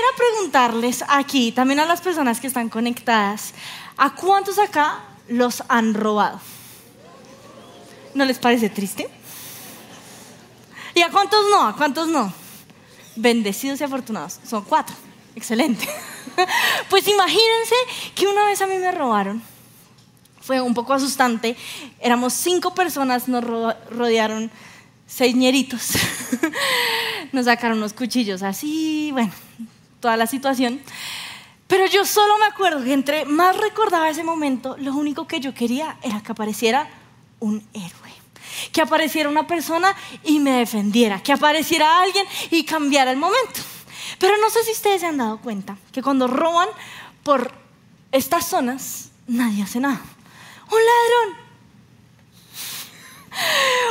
quisiera preguntarles aquí, también a las personas que están conectadas, ¿a cuántos acá los han robado? ¿No les parece triste? ¿Y a cuántos no? ¿A cuántos no? Bendecidos y afortunados. Son cuatro. Excelente. Pues imagínense que una vez a mí me robaron. Fue un poco asustante. Éramos cinco personas, nos rodearon seis ñeritos. Nos sacaron unos cuchillos así, bueno, toda la situación. Pero yo solo me acuerdo que entre más recordaba ese momento, lo único que yo quería era que apareciera un héroe. Que apareciera una persona y me defendiera. Que apareciera alguien y cambiara el momento. Pero no sé si ustedes se han dado cuenta que cuando roban por estas zonas, nadie hace nada. Un ladrón.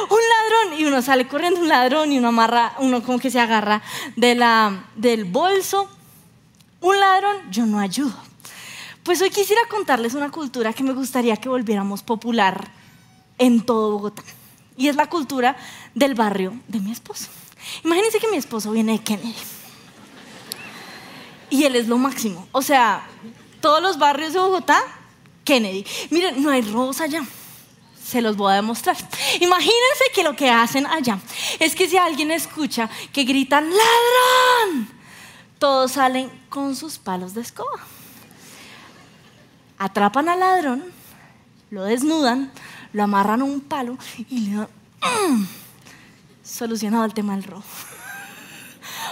Un ladrón. Y uno sale corriendo, un ladrón, y uno amarra, uno como que se agarra de la, del bolso. Un ladrón, yo no ayudo. Pues hoy quisiera contarles una cultura que me gustaría que volviéramos popular en todo Bogotá. Y es la cultura del barrio de mi esposo. Imagínense que mi esposo viene de Kennedy. Y él es lo máximo. O sea, todos los barrios de Bogotá, Kennedy. Miren, no hay robos allá. Se los voy a demostrar. Imagínense que lo que hacen allá es que si alguien escucha que gritan ladrón, todos salen con sus palos de escoba. Atrapan al ladrón, lo desnudan, lo amarran a un palo y le dan mm, solucionado el tema del robo.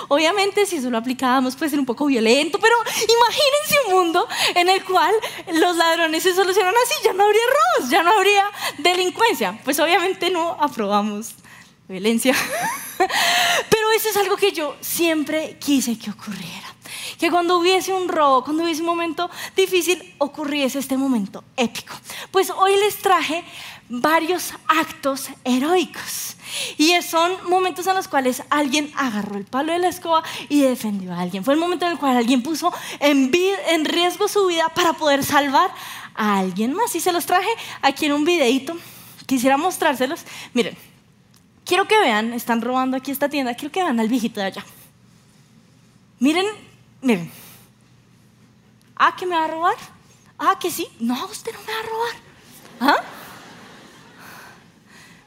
Obviamente, si eso lo aplicábamos, puede ser un poco violento, pero imagínense un mundo en el cual los ladrones se solucionan así, ya no habría robos, ya no habría delincuencia. Pues obviamente no aprobamos violencia, pero eso es algo que yo siempre quise que ocurriera. Que cuando hubiese un robo, cuando hubiese un momento difícil, ocurriese este momento épico. Pues hoy les traje varios actos heroicos. Y son momentos en los cuales alguien agarró el palo de la escoba y defendió a alguien. Fue el momento en el cual alguien puso en, en riesgo su vida para poder salvar a alguien más. Y se los traje aquí en un videito. Quisiera mostrárselos. Miren, quiero que vean, están robando aquí esta tienda, quiero que vean al viejito de allá. Miren, miren. Ah, que me va a robar. Ah, que sí. No, usted no me va a robar. ¿Ah?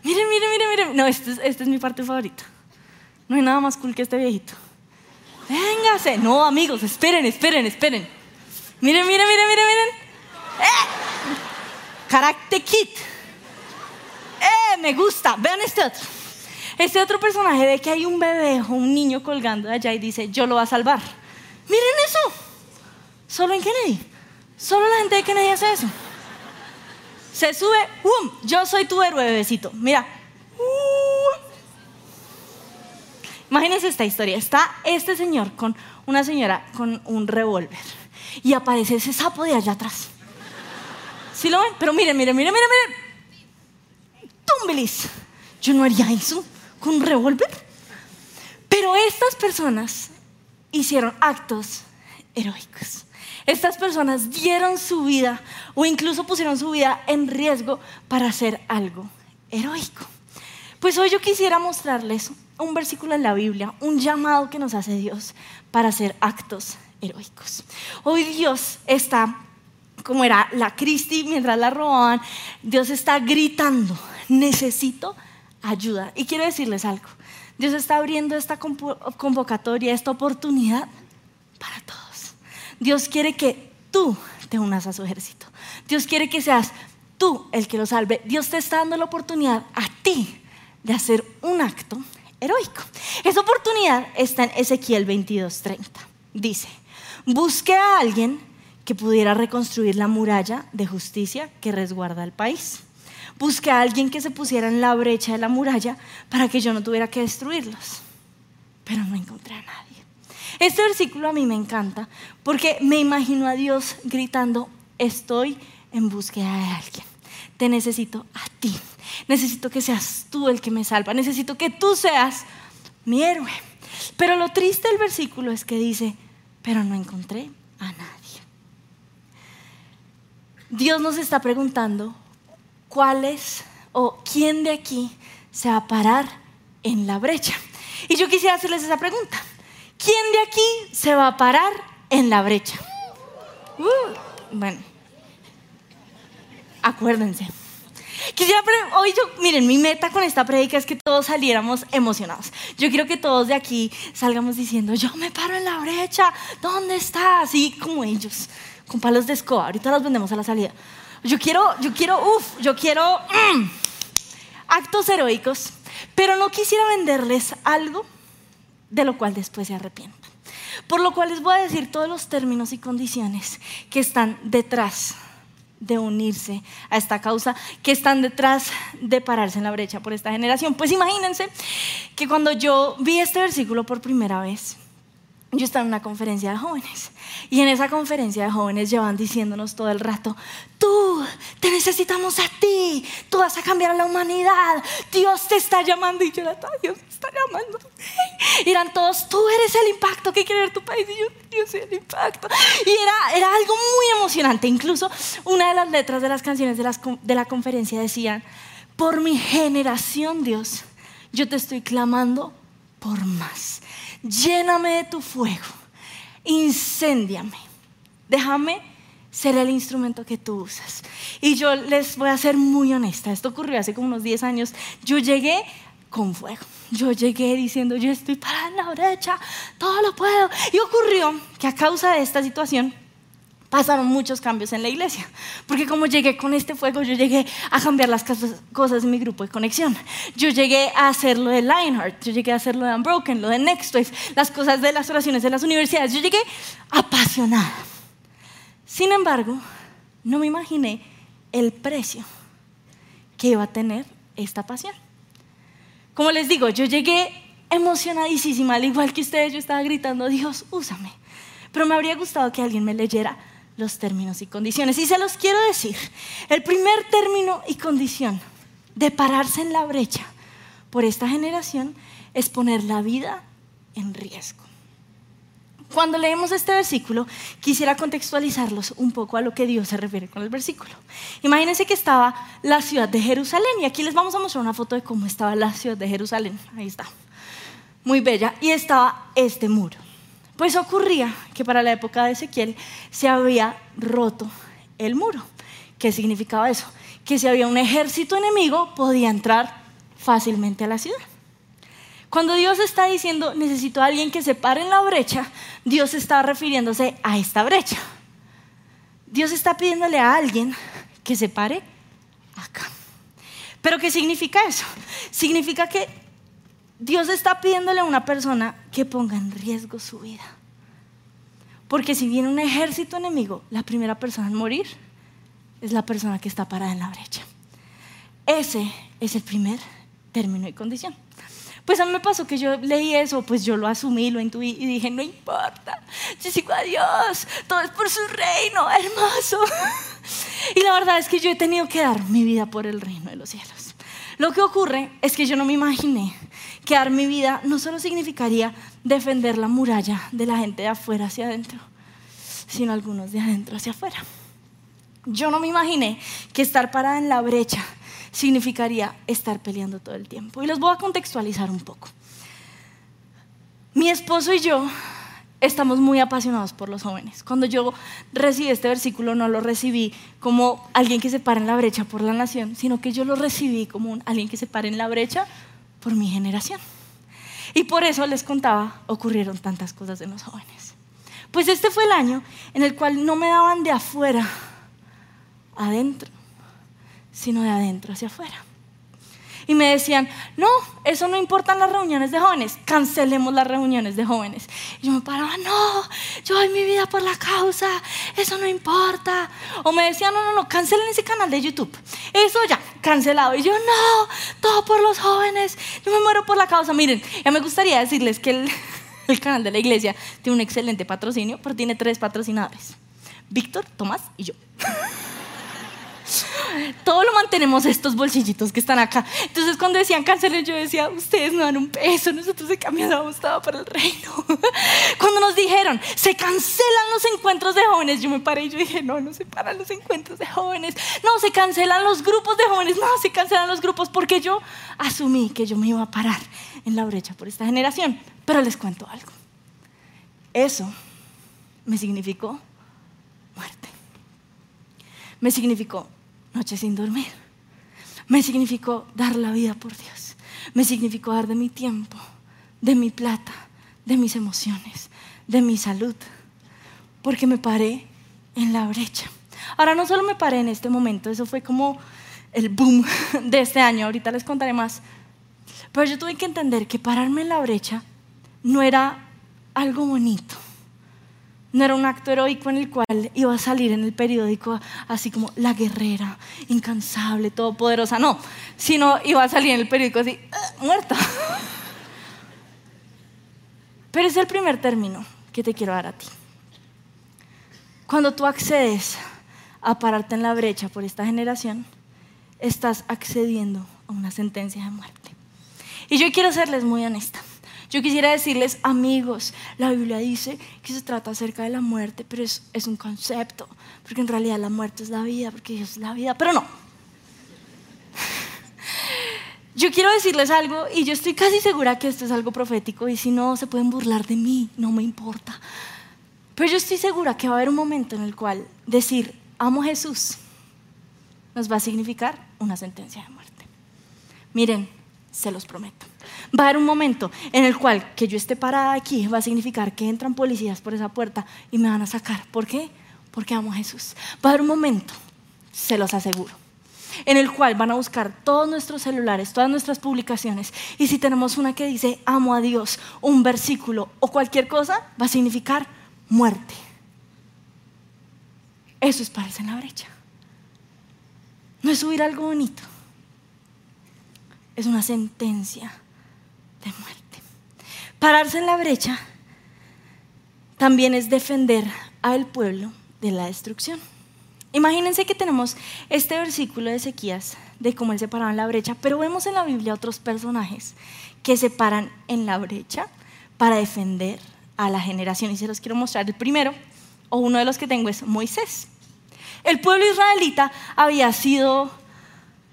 Miren, miren, miren, miren. No, esta es, este es mi parte favorita. No hay nada más cool que este viejito. Véngase. No, amigos, esperen, esperen, esperen. Miren, miren, miren, miren, miren. ¡Eh! Character Kit. ¡Eh! Me gusta. Vean este otro. Este otro personaje ve que hay un bebé o un niño colgando allá y dice, yo lo voy a salvar. Miren eso. Solo en Kennedy. Solo la gente de Kennedy hace eso. Se sube, ¡um! Yo soy tu héroe, bebecito. Mira. Uh. Imagínense esta historia. Está este señor con una señora con un revólver. Y aparece ese sapo de allá atrás. ¿Sí lo ven? Pero miren, miren, miren, miren, miren. Tumbelis. Yo no haría eso con un revólver. Pero estas personas hicieron actos heroicos. Estas personas dieron su vida o incluso pusieron su vida en riesgo para hacer algo heroico. Pues hoy yo quisiera mostrarles un versículo en la Biblia, un llamado que nos hace Dios para hacer actos heroicos. Hoy Dios está, como era la Cristi mientras la robaban, Dios está gritando, necesito ayuda. Y quiero decirles algo, Dios está abriendo esta convocatoria, esta oportunidad para todos. Dios quiere que tú te unas a su ejército. Dios quiere que seas tú el que lo salve. Dios te está dando la oportunidad a ti de hacer un acto heroico. Esa oportunidad está en Ezequiel 22:30. Dice, busque a alguien que pudiera reconstruir la muralla de justicia que resguarda el país. Busque a alguien que se pusiera en la brecha de la muralla para que yo no tuviera que destruirlos. Pero no encontré a nadie. Este versículo a mí me encanta porque me imagino a Dios gritando, estoy en búsqueda de alguien. Te necesito a ti. Necesito que seas tú el que me salva. Necesito que tú seas mi héroe. Pero lo triste del versículo es que dice, pero no encontré a nadie. Dios nos está preguntando cuál es o quién de aquí se va a parar en la brecha. Y yo quisiera hacerles esa pregunta. ¿quién de aquí se va a parar en la brecha? Uh, bueno, acuérdense. Quisiera, hoy yo, miren, mi meta con esta predica es que todos saliéramos emocionados. Yo quiero que todos de aquí salgamos diciendo, yo me paro en la brecha, ¿dónde está? Así como ellos, con palos de escoba. Ahorita los vendemos a la salida. Yo quiero, yo quiero, uff, yo quiero mm, actos heroicos, pero no quisiera venderles algo de lo cual después se arrepientan. Por lo cual les voy a decir todos los términos y condiciones que están detrás de unirse a esta causa, que están detrás de pararse en la brecha por esta generación. Pues imagínense que cuando yo vi este versículo por primera vez, yo estaba en una conferencia de jóvenes y en esa conferencia de jóvenes llevan diciéndonos todo el rato, tú, te necesitamos a ti, tú vas a cambiar a la humanidad, Dios te está llamando y yo la Dios me está llamando. Y eran todos, tú eres el impacto que quiere ver tu país y yo, yo soy el impacto. Y era, era algo muy emocionante, incluso una de las letras de las canciones de, las, de la conferencia decían, por mi generación Dios, yo te estoy clamando por más lléname de tu fuego, incéndiame, déjame ser el instrumento que tú usas. Y yo les voy a ser muy honesta, esto ocurrió hace como unos 10 años, yo llegué con fuego. Yo llegué diciendo, yo estoy para la brecha, todo lo puedo. Y ocurrió que a causa de esta situación, pasaron muchos cambios en la iglesia. Porque como llegué con este fuego, yo llegué a cambiar las cosas en mi grupo de conexión. Yo llegué a hacer lo de Lionheart, yo llegué a hacer lo de Unbroken, lo de Next Wave, las cosas de las oraciones de las universidades. Yo llegué apasionada. Sin embargo, no me imaginé el precio que iba a tener esta pasión. Como les digo, yo llegué emocionadísima, al igual que ustedes, yo estaba gritando, Dios, úsame. Pero me habría gustado que alguien me leyera los términos y condiciones. Y se los quiero decir. El primer término y condición de pararse en la brecha por esta generación es poner la vida en riesgo. Cuando leemos este versículo, quisiera contextualizarlos un poco a lo que Dios se refiere con el versículo. Imagínense que estaba la ciudad de Jerusalén y aquí les vamos a mostrar una foto de cómo estaba la ciudad de Jerusalén. Ahí está. Muy bella. Y estaba este muro. Pues ocurría que para la época de Ezequiel se había roto el muro. ¿Qué significaba eso? Que si había un ejército enemigo podía entrar fácilmente a la ciudad. Cuando Dios está diciendo necesito a alguien que se pare en la brecha, Dios está refiriéndose a esta brecha. Dios está pidiéndole a alguien que se pare acá. Pero ¿qué significa eso? Significa que Dios está pidiéndole a una persona que ponga en riesgo su vida. Porque si viene un ejército enemigo, la primera persona en morir es la persona que está parada en la brecha. Ese es el primer término y condición. Pues a mí me pasó que yo leí eso, pues yo lo asumí, lo intuí y dije, no importa, yo sigo a Dios, todo es por su reino, hermoso. Y la verdad es que yo he tenido que dar mi vida por el reino de los cielos. Lo que ocurre es que yo no me imaginé que dar mi vida no solo significaría defender la muralla de la gente de afuera hacia adentro, sino algunos de adentro hacia afuera. Yo no me imaginé que estar parada en la brecha significaría estar peleando todo el tiempo. Y los voy a contextualizar un poco. Mi esposo y yo estamos muy apasionados por los jóvenes. Cuando yo recibí este versículo no lo recibí como alguien que se para en la brecha por la nación, sino que yo lo recibí como alguien que se para en la brecha por mi generación. Y por eso les contaba, ocurrieron tantas cosas en los jóvenes. Pues este fue el año en el cual no me daban de afuera adentro, sino de adentro hacia afuera y me decían, no, eso no importa en las reuniones de jóvenes, cancelemos las reuniones de jóvenes. Y yo me paraba, no, yo doy mi vida por la causa, eso no importa. O me decían, no, no, no, cancelen ese canal de YouTube, eso ya, cancelado. Y yo, no, todo por los jóvenes, yo me muero por la causa. Miren, ya me gustaría decirles que el, el canal de la iglesia tiene un excelente patrocinio, pero tiene tres patrocinadores, Víctor, Tomás y yo. Todo lo mantenemos estos bolsillitos que están acá. Entonces cuando decían cancelen, yo decía, ustedes no dan un peso, nosotros de cambio damos todo para el reino. Cuando nos dijeron, se cancelan los encuentros de jóvenes, yo me paré y dije, no, no se paran los encuentros de jóvenes, no, se cancelan los grupos de jóvenes, no, se cancelan los grupos porque yo asumí que yo me iba a parar en la brecha por esta generación. Pero les cuento algo. Eso me significó muerte. Me significó noche sin dormir. Me significó dar la vida por Dios. Me significó dar de mi tiempo, de mi plata, de mis emociones, de mi salud. Porque me paré en la brecha. Ahora no solo me paré en este momento, eso fue como el boom de este año, ahorita les contaré más. Pero yo tuve que entender que pararme en la brecha no era algo bonito. No era un acto heroico en el cual iba a salir en el periódico así como la guerrera, incansable, todopoderosa. No, sino iba a salir en el periódico así, ah, muerta. Pero es el primer término que te quiero dar a ti. Cuando tú accedes a pararte en la brecha por esta generación, estás accediendo a una sentencia de muerte. Y yo quiero serles muy honesta. Yo quisiera decirles, amigos, la Biblia dice que se trata acerca de la muerte, pero es, un concepto, porque en realidad la muerte es la vida, porque Dios es la vida, pero no. Yo quiero decirles algo y yo estoy casi segura que esto es algo profético y si no, se pueden burlar de mí, no me importa. Pero yo estoy segura que va a haber un momento en el cual decir, amo a Jesús, nos va a significar una sentencia de muerte. Miren, se los prometo. Va a haber un momento en el cual que yo esté parada aquí va a significar que entran policías por esa puerta y me van a sacar. ¿Por qué? Porque amo a Jesús. Va a haber un momento, se los aseguro, en el cual van a buscar todos nuestros celulares, todas nuestras publicaciones. Y si tenemos una que dice amo a Dios, un versículo o cualquier cosa, va a significar muerte. Eso es pararse en la brecha. No es subir algo bonito. Es una sentencia de muerte. Pararse en la brecha también es defender al pueblo de la destrucción. Imagínense que tenemos este versículo de Ezequías de cómo él se paraba en la brecha, pero vemos en la Biblia otros personajes que se paran en la brecha para defender a la generación. Y se los quiero mostrar. El primero, o uno de los que tengo, es Moisés. El pueblo israelita había sido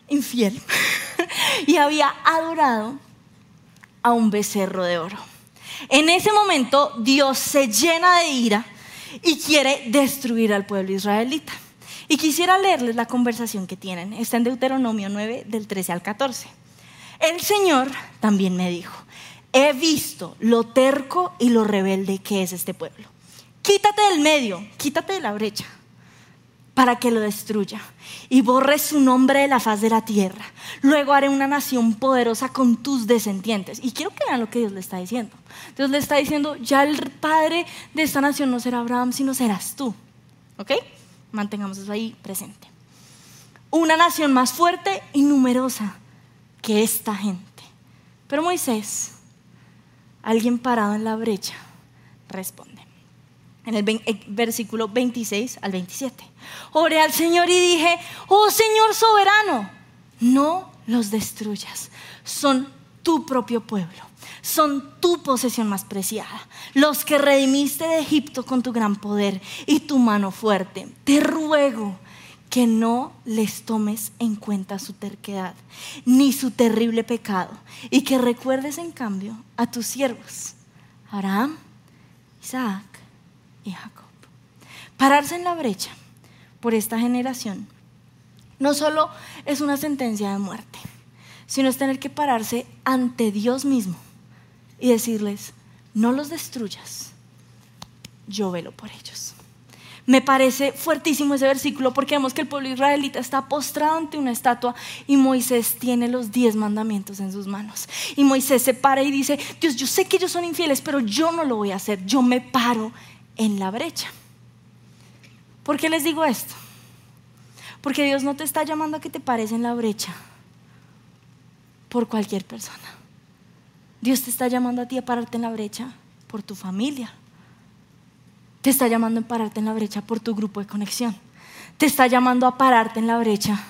infiel y había adorado a un becerro de oro. En ese momento Dios se llena de ira y quiere destruir al pueblo israelita. Y quisiera leerles la conversación que tienen. Está en Deuteronomio 9 del 13 al 14. El Señor también me dijo, he visto lo terco y lo rebelde que es este pueblo. Quítate del medio, quítate de la brecha para que lo destruya y borre su nombre de la faz de la tierra. Luego haré una nación poderosa con tus descendientes. Y quiero que vean lo que Dios le está diciendo. Dios le está diciendo, ya el padre de esta nación no será Abraham, sino serás tú. ¿Ok? Mantengamos eso ahí presente. Una nación más fuerte y numerosa que esta gente. Pero Moisés, alguien parado en la brecha, responde en el versículo 26 al 27. Oré al Señor y dije, oh Señor soberano, no los destruyas, son tu propio pueblo, son tu posesión más preciada, los que redimiste de Egipto con tu gran poder y tu mano fuerte. Te ruego que no les tomes en cuenta su terquedad ni su terrible pecado y que recuerdes en cambio a tus siervos, Abraham, Isaac, y Jacob. Pararse en la brecha por esta generación no solo es una sentencia de muerte, sino es tener que pararse ante Dios mismo y decirles, no los destruyas, yo velo por ellos. Me parece fuertísimo ese versículo porque vemos que el pueblo israelita está postrado ante una estatua y Moisés tiene los diez mandamientos en sus manos. Y Moisés se para y dice, Dios, yo sé que ellos son infieles, pero yo no lo voy a hacer, yo me paro en la brecha. ¿Por qué les digo esto? Porque Dios no te está llamando a que te pares en la brecha por cualquier persona. Dios te está llamando a ti a pararte en la brecha por tu familia. Te está llamando a pararte en la brecha por tu grupo de conexión. Te está llamando a pararte en la brecha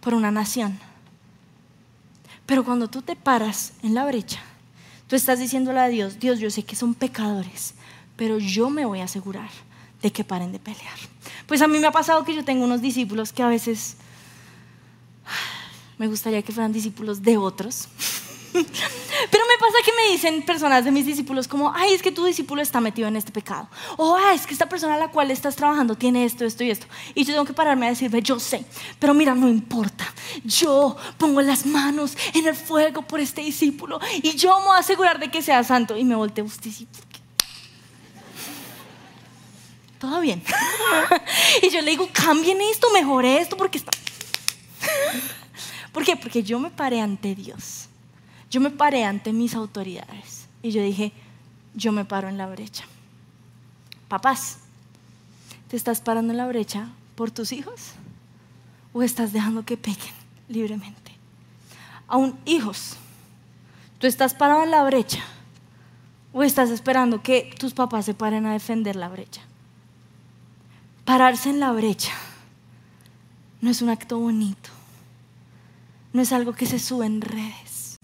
por una nación. Pero cuando tú te paras en la brecha, tú estás diciéndole a Dios, Dios, yo sé que son pecadores, pero yo me voy a asegurar de que paren de pelear. Pues a mí me ha pasado que yo tengo unos discípulos que a veces me gustaría que fueran discípulos de otros. Pero me pasa que me dicen personas de mis discípulos como, ay, es que tu discípulo está metido en este pecado. O, ay, es que esta persona a la cual estás trabajando tiene esto, esto y esto. Y yo tengo que pararme a decirle, yo sé, pero mira, no importa. Yo pongo las manos en el fuego por este discípulo y yo me voy a asegurar de que sea santo. Y me volteo, usted todo bien. y yo le digo, cambien esto, mejore esto, porque está... ¿Por qué? Porque yo me paré ante Dios. Yo me paré ante mis autoridades. Y yo dije, yo me paro en la brecha. Papás, ¿te estás parando en la brecha por tus hijos? ¿O estás dejando que pequen libremente? Aún hijos, ¿tú estás parado en la brecha? ¿O estás esperando que tus papás se paren a defender la brecha? Pararse en la brecha no es un acto bonito no es algo que se sube en redes.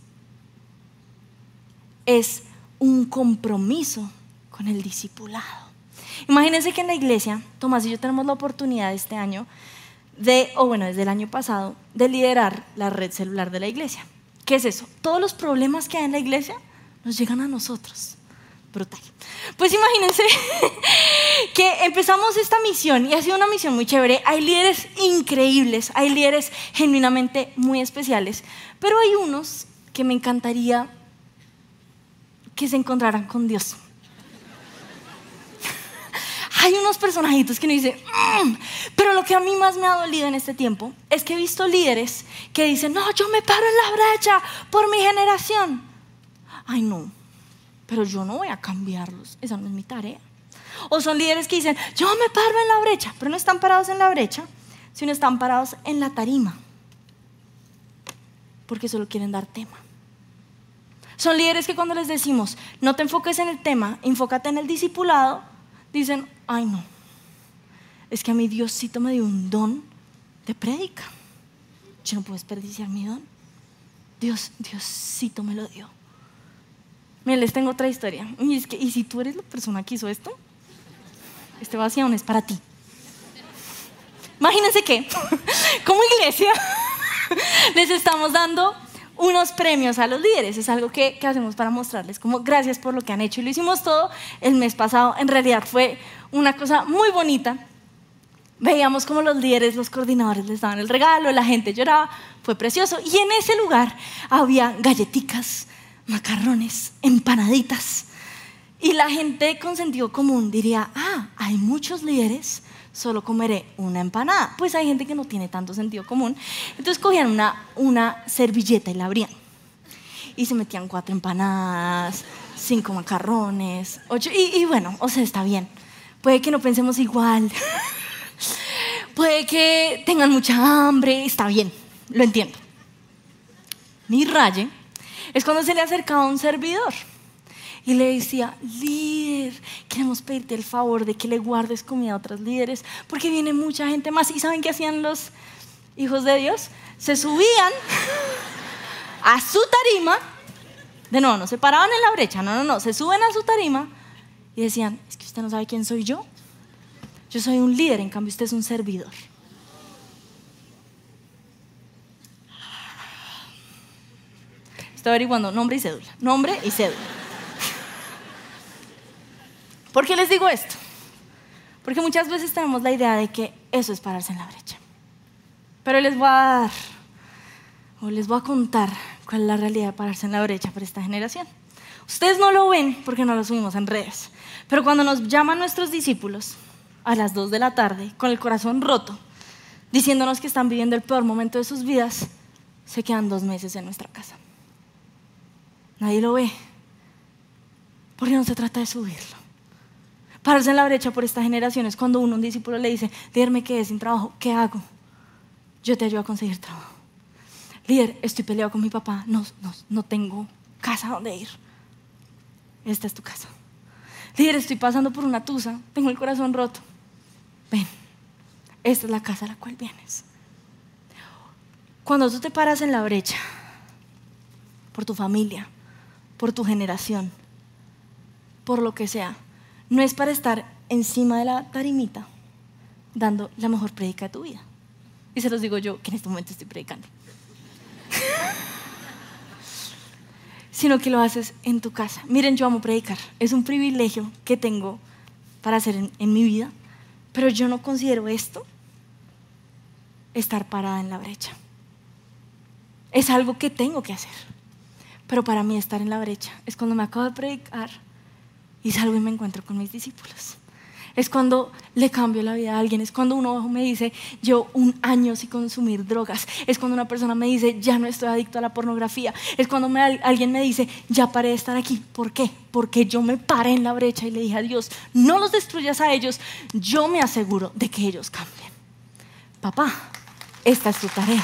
Es un compromiso con el discipulado. Imagínense que en la iglesia, Tomás y yo tenemos la oportunidad este año de, o bueno, desde el año pasado, de liderar la red celular de la iglesia. ¿Qué es eso? Todos los problemas que hay en la iglesia nos llegan a nosotros brutal. Pues imagínense que empezamos esta misión y ha sido una misión muy chévere. Hay líderes increíbles, hay líderes genuinamente muy especiales, pero hay unos que me encantaría que se encontraran con Dios. Hay unos personajitos que me dicen, mm", pero lo que a mí más me ha dolido en este tiempo es que he visto líderes que dicen, no, yo me paro en la brecha por mi generación. Ay, no, pero yo no voy a cambiarlos, esa no es mi tarea. O son líderes que dicen, yo me paro en la brecha, pero no están parados en la brecha, sino están parados en la tarima, porque solo quieren dar tema. Son líderes que cuando les decimos, no te enfoques en el tema, enfócate en el discipulado, dicen, ay no, es que a mi Diosito me dio un don de prédica. Yo no puedo desperdiciar mi don. Dios, Diosito me lo dio. Miren, les tengo otra historia. Y es que, ¿y si tú eres la persona que hizo esto? Este vaciado es para ti. Imagínense que, como iglesia, les estamos dando unos premios a los líderes. Es algo que, que, hacemos para mostrarles como gracias por lo que han hecho. Y lo hicimos todo el mes pasado. En realidad fue una cosa muy bonita. Veíamos como los líderes, los coordinadores les daban el regalo, la gente lloraba. Fue precioso. Y en ese lugar había galletitas, macarrones, empanaditas. Y la gente con sentido común diría, ah, hay muchos líderes, solo comeré una empanada. Pues hay gente que no tiene tanto sentido común. Entonces cogían una, una servilleta y la abrían. Y se metían cuatro empanadas, cinco macarrones, ocho. Y, bueno, o sea, está bien. Puede que no pensemos igual. Puede que tengan mucha hambre, está bien, lo entiendo. Mi raye es cuando se le acercaba un servidor y le decía, líder, queremos pedirte el favor de que le guardes comida a otros líderes, porque viene mucha gente más. ¿Y saben qué hacían los hijos de Dios? Se subían a su tarima, de nuevo, no se paraban en la brecha, no, no, no, se suben a su tarima y decían, es que usted no sabe quién soy yo. Yo soy un líder, en cambio usted es un servidor. Estoy averiguando nombre y cédula. Nombre y cédula. ¿Por qué les digo esto? Porque muchas veces tenemos la idea de que eso es pararse en la brecha. Pero les voy a dar, o les voy a contar cuál es la realidad de pararse en la brecha para esta generación. Ustedes no lo ven porque no lo subimos en redes. Pero cuando nos llaman nuestros discípulos a las 2 de la tarde, con el corazón roto, diciéndonos que están viviendo el peor momento de sus vidas, se quedan dos meses en nuestra casa. Nadie lo ve. Porque no se trata de subirlo. Pararse en la brecha por esta generación es cuando uno, un discípulo, le dice, líder, me quedé sin trabajo, ¿qué hago? Yo te ayudo a conseguir trabajo. Líder, estoy peleado con mi papá, no, no, no tengo casa donde ir. Esta es tu casa. Líder, estoy pasando por una tusa, tengo el corazón roto. Ven, esta es la casa a la cual vienes. Cuando tú te paras en la brecha por tu familia, por tu generación, por lo que sea. No es para estar encima de la tarimita dando la mejor predica de tu vida. Y se los digo yo que en este momento estoy predicando. sino que lo haces en tu casa. Miren, yo amo predicar. Es un privilegio que tengo para hacer en, en mi vida, pero yo no considero esto estar parada en la brecha. Es algo que tengo que hacer. Pero para mí estar en la brecha es cuando me acabo de predicar y salgo y me encuentro con mis discípulos. Es cuando le cambio la vida a alguien. Es cuando uno me dice, yo un año sin consumir drogas. Es cuando una persona me dice, ya no estoy adicto a la pornografía. Es cuando alguien me dice, ya paré de estar aquí. ¿Por qué? Porque yo me paré en la brecha y le dije a Dios, no los destruyas a ellos. Yo me aseguro de que ellos cambien. Papá, esta es tu tarea.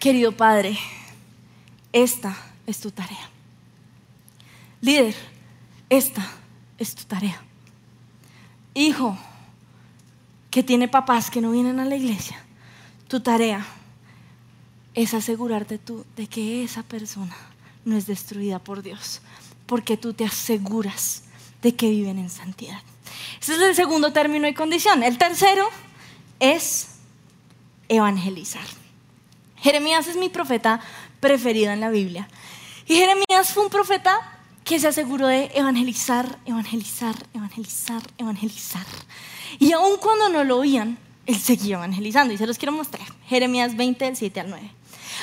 Querido Padre, esta es tu tarea. Líder, esta es tu tarea. Hijo, que tiene papás que no vienen a la iglesia, tu tarea es asegurarte tú de que esa persona no es destruida por Dios, porque tú te aseguras de que viven en santidad. Ese es el segundo término y condición. El tercero es evangelizar. Jeremías es mi profeta preferido en la Biblia. Y Jeremías fue un profeta que se aseguró de evangelizar, evangelizar, evangelizar, evangelizar. Y aun cuando no lo oían, él seguía evangelizando. Y se los quiero mostrar. Jeremías 20, del 7 al 9.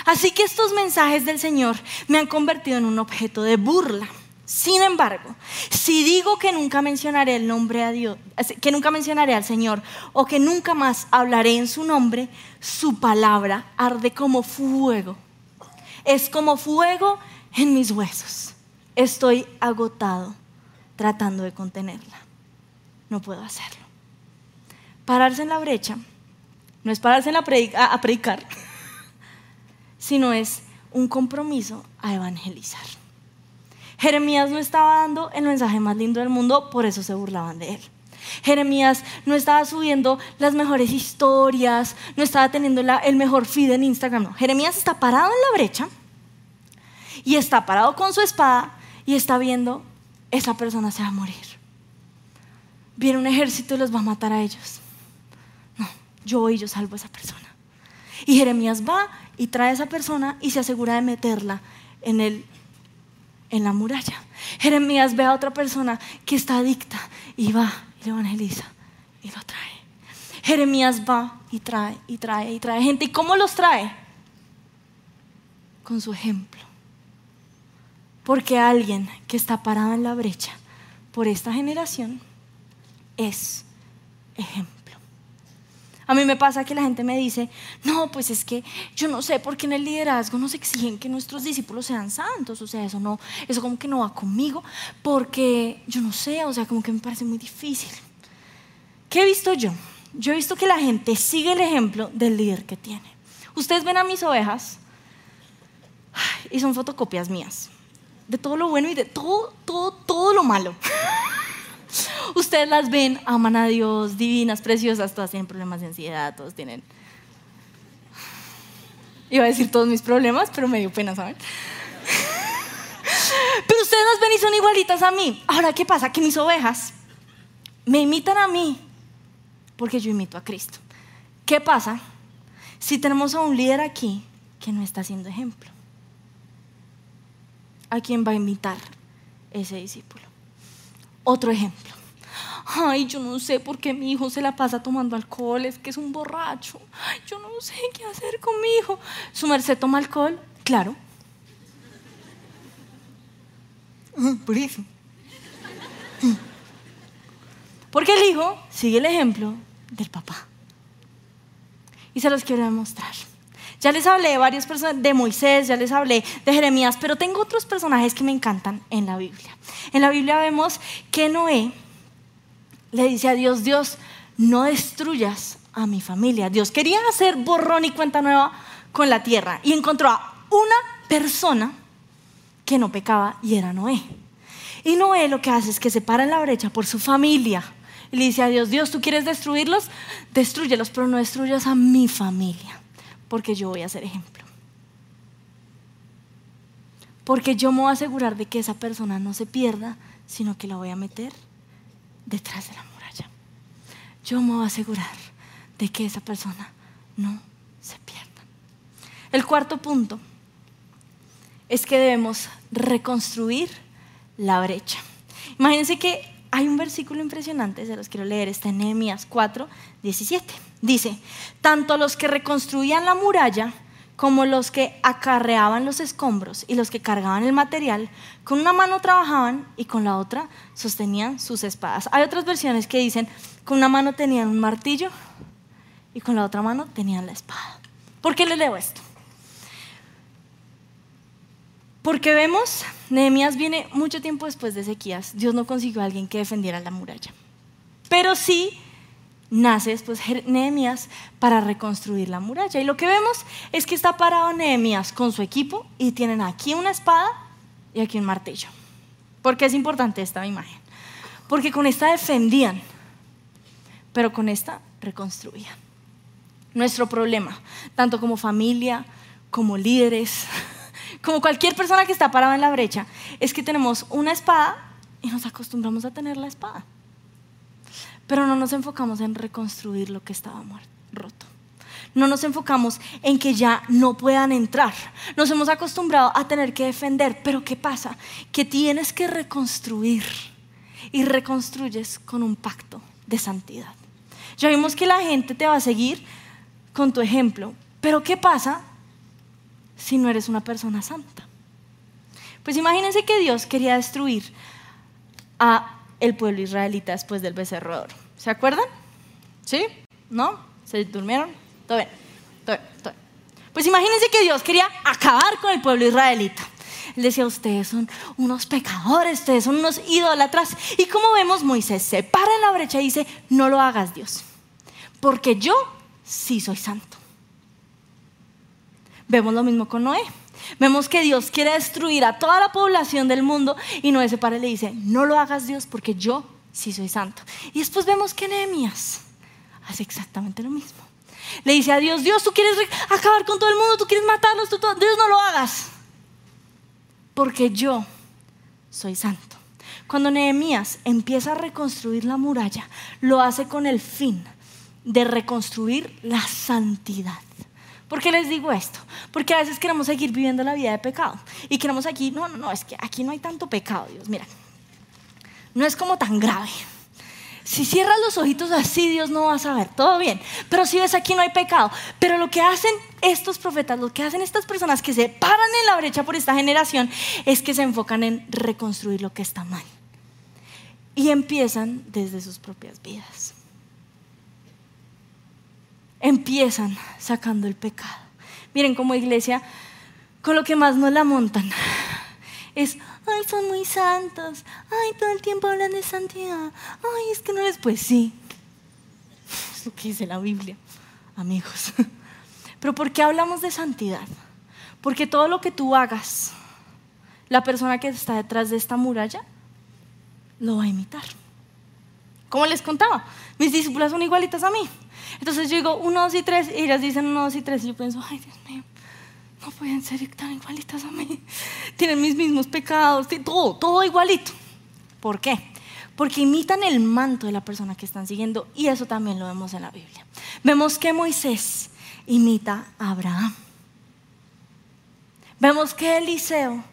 Así que estos mensajes del Señor me han convertido en un objeto de burla. Sin embargo, si digo que nunca mencionaré el nombre a Dios, que nunca mencionaré al Señor o que nunca más hablaré en su nombre, su palabra arde como fuego. Es como fuego en mis huesos. Estoy agotado tratando de contenerla. No puedo hacerlo. Pararse en la brecha no es pararse en la a predicar, sino es un compromiso a evangelizar. Jeremías no estaba dando el mensaje más lindo del mundo, por eso se burlaban de él. Jeremías no estaba subiendo las mejores historias, no estaba teniendo el mejor feed en Instagram. Jeremías está parado en la brecha y está parado con su espada y está viendo, esa persona se va a morir. Viene un ejército y los va a matar a ellos. No, yo voy y yo salvo a esa persona. Y Jeremías va y trae a esa persona y se asegura de meterla en el en la muralla. Jeremías ve a otra persona que está adicta y va y le evangeliza y lo trae. Jeremías va y trae y trae y trae gente. ¿Y cómo los trae? Con su ejemplo. Porque alguien que está parado en la brecha por esta generación es ejemplo. A mí me pasa que la gente me dice, no, pues es que yo no sé por qué en el liderazgo nos exigen que nuestros discípulos sean santos, o sea, eso no, eso como que no va conmigo, porque yo no sé, o sea, como que me parece muy difícil. ¿Qué he visto yo? Yo he visto que la gente sigue el ejemplo del líder que tiene. Ustedes ven a mis ovejas y son fotocopias mías, de todo lo bueno y de todo, todo, todo lo malo. Ustedes las ven, aman a Dios, divinas, preciosas, todas tienen problemas de ansiedad, todos tienen... Iba a decir todos mis problemas, pero me dio pena, ¿saben? Pero ustedes las ven y son igualitas a mí. Ahora, ¿qué pasa? Que mis ovejas me imitan a mí porque yo imito a Cristo. ¿Qué pasa si tenemos a un líder aquí que no está haciendo ejemplo? ¿A quién va a imitar ese discípulo? Otro ejemplo ay, yo no sé por qué mi hijo se la pasa tomando alcohol, es que es un borracho, yo no sé qué hacer con mi hijo. ¿Su merced toma alcohol? Claro. Ah, por eso. Porque el hijo sigue el ejemplo del papá. Y se los quiero demostrar. Ya les hablé de varias personas, de Moisés, ya les hablé de Jeremías, pero tengo otros personajes que me encantan en la Biblia. En la Biblia vemos que Noé le dice a Dios, Dios, no destruyas a mi familia. Dios quería hacer borrón y cuenta nueva con la tierra y encontró a una persona que no pecaba y era Noé. Y Noé lo que hace es que se para en la brecha por su familia y le dice a Dios, Dios, tú quieres destruirlos, destruyelos, pero no destruyas a mi familia, porque yo voy a ser ejemplo. Porque yo me voy a asegurar de que esa persona no se pierda, sino que la voy a meter detrás de la muralla. Yo me voy a asegurar de que esa persona no se pierda. El cuarto punto es que debemos reconstruir la brecha. Imagínense que hay un versículo impresionante, se los quiero leer, está en Nehemías 4, 17. Dice, tanto los que reconstruían la muralla como los que acarreaban los escombros y los que cargaban el material, con una mano trabajaban y con la otra sostenían sus espadas. Hay otras versiones que dicen, con una mano tenían un martillo y con la otra mano tenían la espada. ¿Por qué les leo esto? Porque vemos, Nehemías viene mucho tiempo después de Ezequías. Dios no consiguió a alguien que defendiera la muralla. Pero sí nace después Nehemías para reconstruir la muralla. Y lo que vemos es que está parado Nehemías con su equipo y tienen aquí una espada y aquí un martillo. ¿Por qué es importante esta imagen? Porque con esta defendían, pero con esta reconstruían. Nuestro problema, tanto como familia, como líderes, como cualquier persona que está parada en la brecha, es que tenemos una espada y nos acostumbramos a tener la espada. Pero no nos enfocamos en reconstruir lo que estaba roto. No nos enfocamos en que ya no puedan entrar. Nos hemos acostumbrado a tener que defender. Pero ¿qué pasa? Que tienes que reconstruir. Y reconstruyes con un pacto de santidad. Ya vimos que la gente te va a seguir con tu ejemplo. Pero ¿qué pasa si no eres una persona santa? Pues imagínense que Dios quería destruir a el pueblo israelita después del becerro de oro. ¿Se acuerdan? ¿Sí? ¿No? ¿Se durmieron? Todo bien, todo bien, todo bien. Pues imagínense que Dios quería acabar con el pueblo israelita. Él decía, ustedes son unos pecadores, ustedes son unos idólatras. Y como vemos, Moisés se para en la brecha y dice, no lo hagas Dios, porque yo sí soy santo. Vemos lo mismo con Noé. Vemos que Dios quiere destruir a toda la población del mundo y Noé se para y le dice, no lo hagas Dios porque yo sí soy santo. Y después vemos que Nehemías hace exactamente lo mismo. Le dice a Dios, Dios, tú quieres acabar con todo el mundo, tú quieres matarlos, tú, Dios no lo hagas. Porque yo soy santo. Cuando Nehemías empieza a reconstruir la muralla, lo hace con el fin de reconstruir la santidad. ¿Por qué les digo esto? Porque a veces queremos seguir viviendo la vida de pecado. Y queremos aquí, no, no, no, es que aquí no hay tanto pecado, Dios, mira. No es como tan grave. Si cierras los ojitos así, Dios no va a saber, todo bien. Pero si ves aquí no hay pecado. Pero lo que hacen estos profetas, lo que hacen estas personas que se paran en la brecha por esta generación, es que se enfocan en reconstruir lo que está mal. Y empiezan desde sus propias vidas empiezan sacando el pecado. Miren como iglesia, con lo que más nos la montan es, ay, son muy santos, ay, todo el tiempo hablan de santidad, ay, es que no les, pues sí, es lo que dice la Biblia, amigos. Pero ¿por qué hablamos de santidad? Porque todo lo que tú hagas, la persona que está detrás de esta muralla, lo va a imitar. Como les contaba, mis discípulas son igualitas a mí. Entonces yo digo, uno, dos y tres, y ellas dicen uno, dos y tres, y yo pienso, ay Dios mío, no pueden ser tan igualitas a mí. Tienen mis mismos pecados, todo, todo igualito. ¿Por qué? Porque imitan el manto de la persona que están siguiendo, y eso también lo vemos en la Biblia. Vemos que Moisés imita a Abraham. Vemos que Eliseo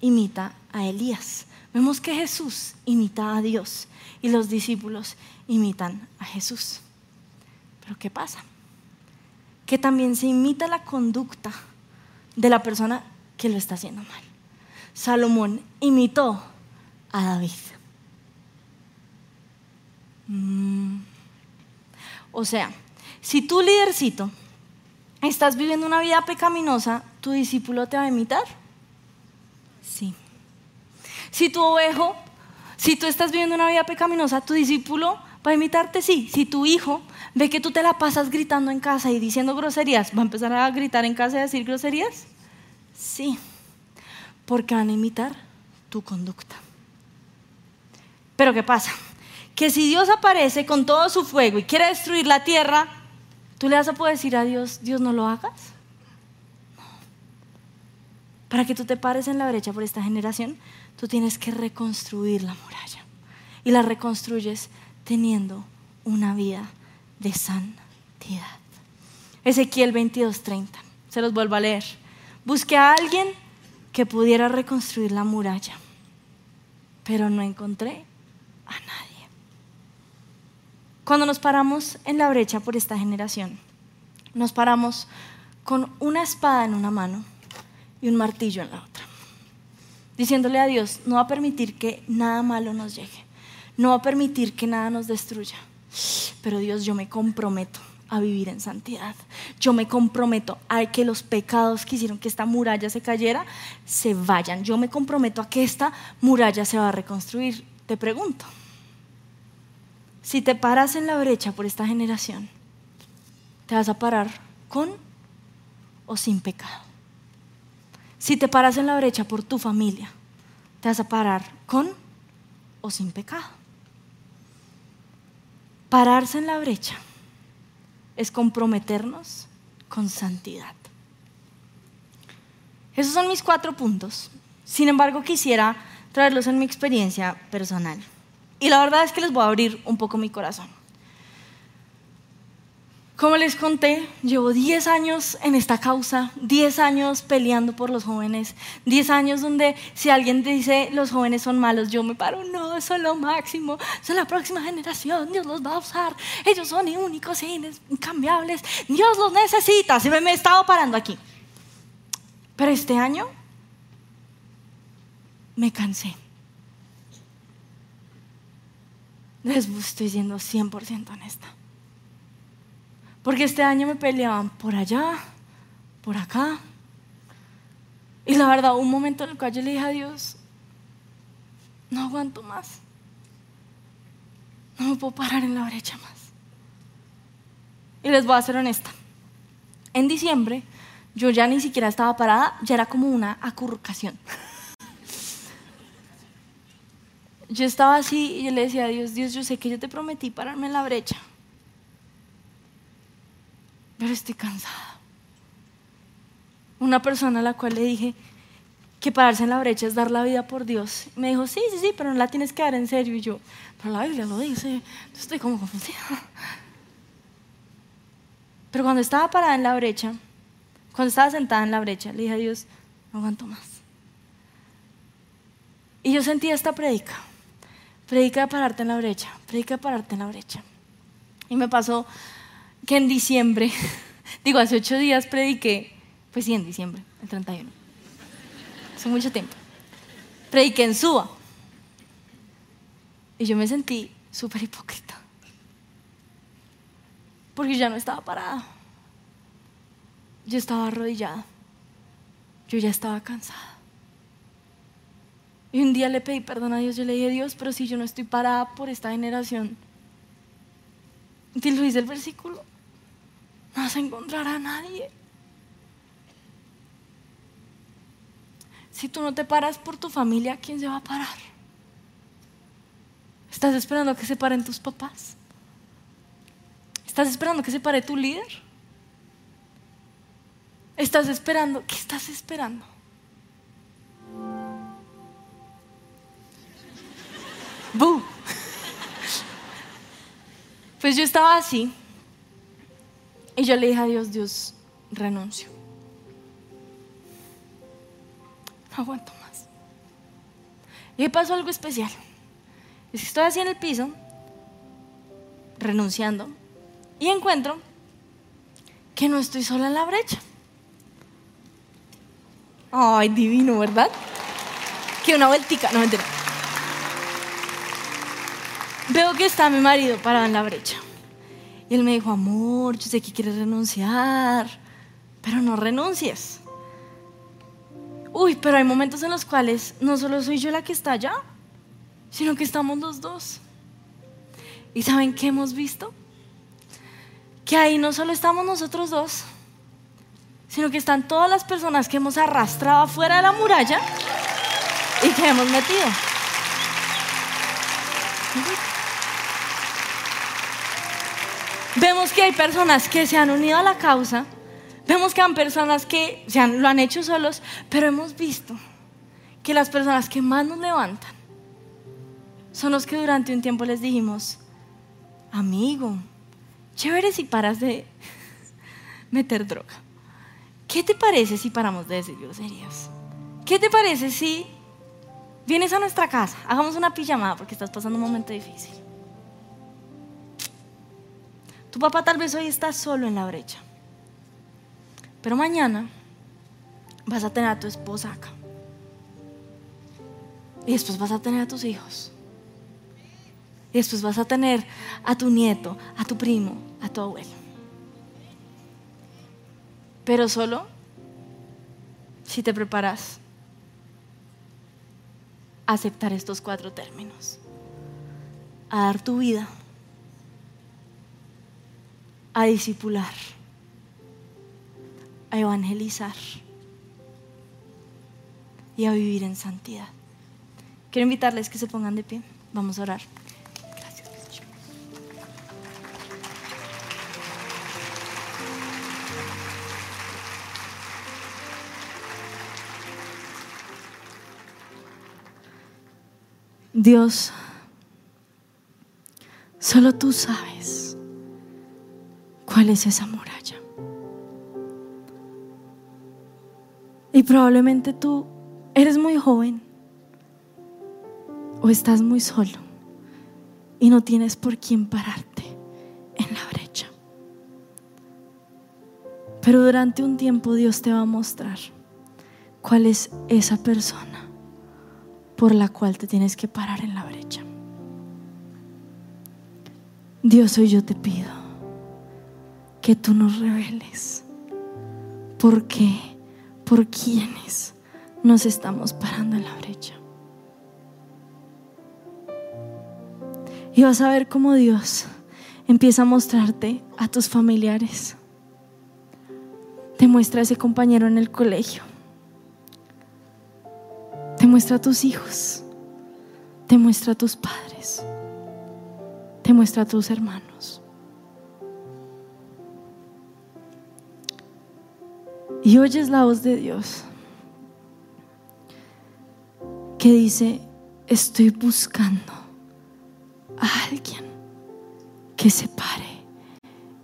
imita a Elías. Vemos que Jesús imita a Dios y los discípulos imitan a Jesús. Pero ¿qué pasa? Que también se imita la conducta de la persona que lo está haciendo mal. Salomón imitó a David. Mm. O sea, si tú lidercito estás viviendo una vida pecaminosa, ¿tu discípulo te va a imitar? Sí. Si tu ovejo, si tú estás viviendo una vida pecaminosa, tu discípulo va a imitarte, sí. Si tu hijo ve que tú te la pasas gritando en casa y diciendo groserías, ¿va a empezar a gritar en casa y a decir groserías? Sí, porque van a imitar tu conducta. Pero ¿qué pasa? Que si Dios aparece con todo su fuego y quiere destruir la tierra, ¿tú le vas a poder decir a Dios, Dios no lo hagas? Para que tú te pares en la brecha por esta generación, tú tienes que reconstruir la muralla. Y la reconstruyes teniendo una vida de santidad. Ezequiel 22:30. Se los vuelvo a leer. Busqué a alguien que pudiera reconstruir la muralla, pero no encontré a nadie. Cuando nos paramos en la brecha por esta generación, nos paramos con una espada en una mano y un martillo en la otra, diciéndole a Dios, no va a permitir que nada malo nos llegue, no va a permitir que nada nos destruya, pero Dios, yo me comprometo a vivir en santidad. Yo me comprometo a que los pecados que hicieron que esta muralla se cayera se vayan. Yo me comprometo a que esta muralla se va a reconstruir. Te pregunto, si te paras en la brecha por esta generación, ¿te vas a parar con o sin pecado? Si te paras en la brecha por tu familia, ¿te vas a parar con o sin pecado? Pararse en la brecha es comprometernos con santidad. Esos son mis cuatro puntos. Sin embargo, quisiera traerlos en mi experiencia personal. Y la verdad es que les voy a abrir un poco mi corazón. Como les conté, llevo 10 años en esta causa, 10 años peleando por los jóvenes, 10 años donde si alguien dice los jóvenes son malos, yo me paro, no, son lo máximo, son la próxima generación, Dios los va a usar, ellos son únicos e incambiables, Dios los necesita, se me, me he estado parando aquí. Pero este año me cansé. Les estoy siendo 100% honesta. Porque este año me peleaban por allá, por acá. Y la verdad, un momento en el cual yo le dije a Dios, no aguanto más. No me puedo parar en la brecha más. Y les voy a ser honesta. En diciembre, yo ya ni siquiera estaba parada, ya era como una acurrucación. Yo estaba así y yo le decía a Dios, Dios, yo sé que yo te prometí pararme en la brecha pero estoy cansada. Una persona a la cual le dije que pararse en la brecha es dar la vida por Dios. Me dijo, sí, sí, sí, pero no la tienes que dar en serio. Y yo, pero la Biblia lo dice, estoy como confundida. Pero cuando estaba parada en la brecha, cuando estaba sentada en la brecha, le dije a Dios, no aguanto más. Y yo sentía esta predica, predica de pararte en la brecha, predica de pararte en la brecha. Y me pasó que en diciembre, digo, hace ocho días prediqué, pues sí, en diciembre, el 31. Hace mucho tiempo. Prediqué en Suba. Y yo me sentí súper hipócrita. Porque ya no estaba parada. Yo estaba arrodillada. Yo ya estaba cansada. Y un día le pedí perdón a Dios. Yo le dije, Dios, pero si yo no estoy parada por esta generación. Y lo dice el versículo no vas a encontrar a nadie. Si tú no te paras por tu familia, ¿quién se va a parar? ¿Estás esperando que se paren tus papás? ¿Estás esperando que se pare tu líder? ¿Estás esperando? ¿Qué estás esperando? ¡Bu! Pues yo estaba así y yo le dije a Dios, Dios, renuncio. No aguanto más. Y pasó algo especial. Es que estoy así en el piso, renunciando, y encuentro que no estoy sola en la brecha. Ay, divino, ¿verdad? Que una vueltica, no mentira. Veo que está mi marido parado en la brecha. Y él me dijo, amor, yo sé que quieres renunciar, pero no renuncies. Uy, pero hay momentos en los cuales no solo soy yo la que está allá, sino que estamos los dos. ¿Y saben qué hemos visto? Que ahí no solo estamos nosotros dos, sino que están todas las personas que hemos arrastrado afuera de la muralla y que hemos metido. Vemos que hay personas que se han unido a la causa, vemos que hay personas que se lo han hecho solos, pero hemos visto que las personas que más nos levantan son los que durante un tiempo les dijimos, amigo, chévere si paras de meter droga. ¿Qué te parece si paramos de decir groserías? ¿Qué te parece si vienes a nuestra casa? Hagamos una pijamada porque estás pasando un momento difícil. Tu papá tal vez hoy está solo en la brecha. Pero mañana vas a tener a tu esposa acá. Y después vas a tener a tus hijos. Y después vas a tener a tu nieto, a tu primo, a tu abuelo. Pero solo si te preparas a aceptar estos cuatro términos. A dar tu vida. A discipular. A evangelizar. Y a vivir en santidad. Quiero invitarles que se pongan de pie. Vamos a orar. Dios, solo tú sabes cuál es esa muralla. Y probablemente tú eres muy joven o estás muy solo y no tienes por quién pararte en la brecha. Pero durante un tiempo Dios te va a mostrar cuál es esa persona por la cual te tienes que parar en la brecha. Dios, hoy yo te pido que tú nos reveles por qué, por quiénes nos estamos parando en la brecha. Y vas a ver cómo Dios empieza a mostrarte a tus familiares. Te muestra a ese compañero en el colegio te muestra a tus hijos. Te muestra a tus padres. Te muestra a tus hermanos. Y oyes la voz de Dios que dice, estoy buscando a alguien que se pare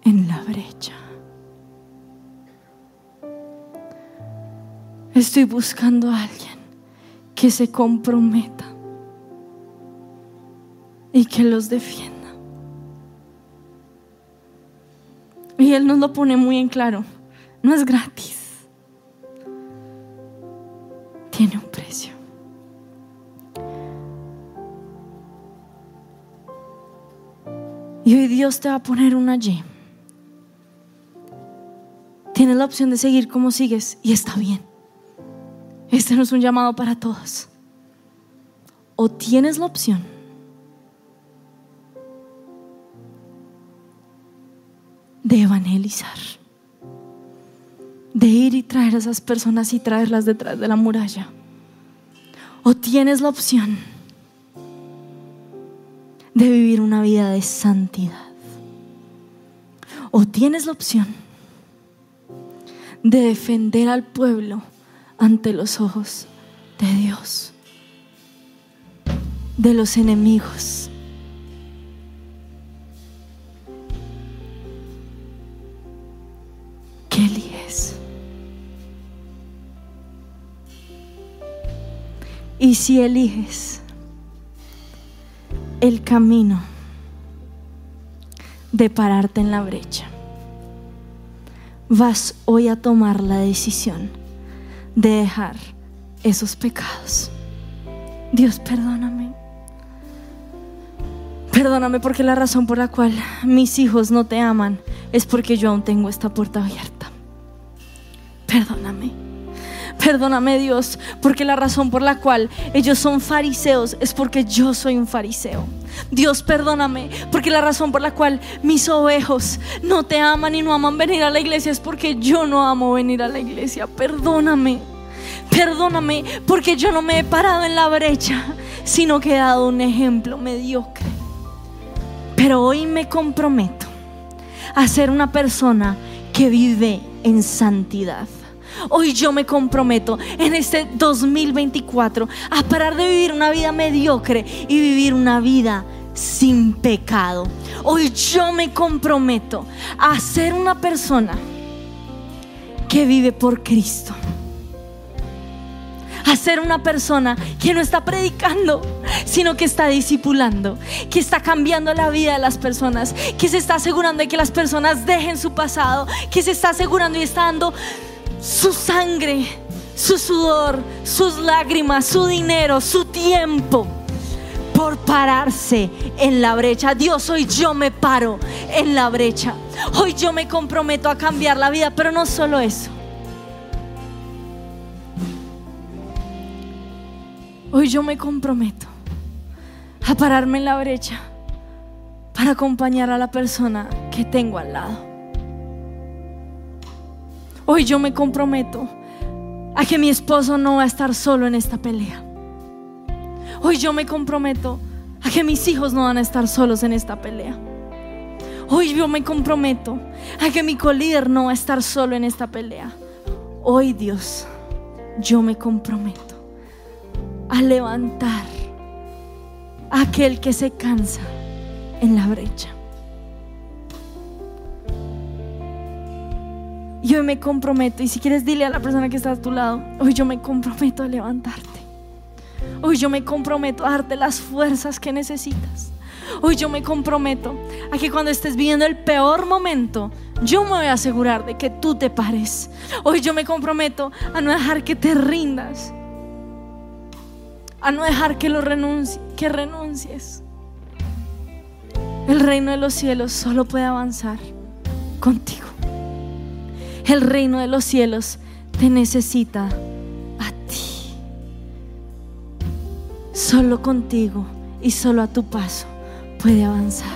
en la brecha. Estoy buscando a alguien que se comprometa y que los defienda. Y Él nos lo pone muy en claro. No es gratis. Dios te va a poner una Y. Tienes la opción de seguir como sigues y está bien. Este no es un llamado para todos. O tienes la opción de evangelizar, de ir y traer a esas personas y traerlas detrás de la muralla. O tienes la opción de vivir una vida de santidad. O tienes la opción de defender al pueblo ante los ojos de Dios, de los enemigos. ¿Qué eliges? Y si eliges el camino de pararte en la brecha, vas hoy a tomar la decisión de dejar esos pecados. Dios, perdóname. Perdóname porque la razón por la cual mis hijos no te aman es porque yo aún tengo esta puerta abierta. Perdóname. Perdóname Dios, porque la razón por la cual ellos son fariseos es porque yo soy un fariseo. Dios, perdóname, porque la razón por la cual mis ovejos no te aman y no aman venir a la iglesia es porque yo no amo venir a la iglesia. Perdóname. Perdóname porque yo no me he parado en la brecha, sino que he dado un ejemplo mediocre. Pero hoy me comprometo a ser una persona que vive en santidad. Hoy yo me comprometo en este 2024 a parar de vivir una vida mediocre y vivir una vida sin pecado. Hoy yo me comprometo a ser una persona que vive por Cristo. A ser una persona que no está predicando, sino que está discipulando, que está cambiando la vida de las personas, que se está asegurando de que las personas dejen su pasado, que se está asegurando y está dando su sangre, su sudor, sus lágrimas, su dinero, su tiempo por pararse en la brecha. Dios, hoy yo me paro en la brecha. Hoy yo me comprometo a cambiar la vida, pero no solo eso. Hoy yo me comprometo a pararme en la brecha para acompañar a la persona que tengo al lado. Hoy yo me comprometo a que mi esposo no va a estar solo en esta pelea. Hoy yo me comprometo a que mis hijos no van a estar solos en esta pelea. Hoy yo me comprometo a que mi colíder no va a estar solo en esta pelea. Hoy Dios, yo me comprometo a levantar a aquel que se cansa en la brecha. Y hoy me comprometo, y si quieres dile a la persona que está a tu lado, hoy yo me comprometo a levantarte. Hoy yo me comprometo a darte las fuerzas que necesitas. Hoy yo me comprometo a que cuando estés viviendo el peor momento, yo me voy a asegurar de que tú te pares. Hoy yo me comprometo a no dejar que te rindas. A no dejar que lo renuncies, que renuncies. El reino de los cielos solo puede avanzar contigo. El reino de los cielos te necesita a ti. Solo contigo y solo a tu paso puede avanzar.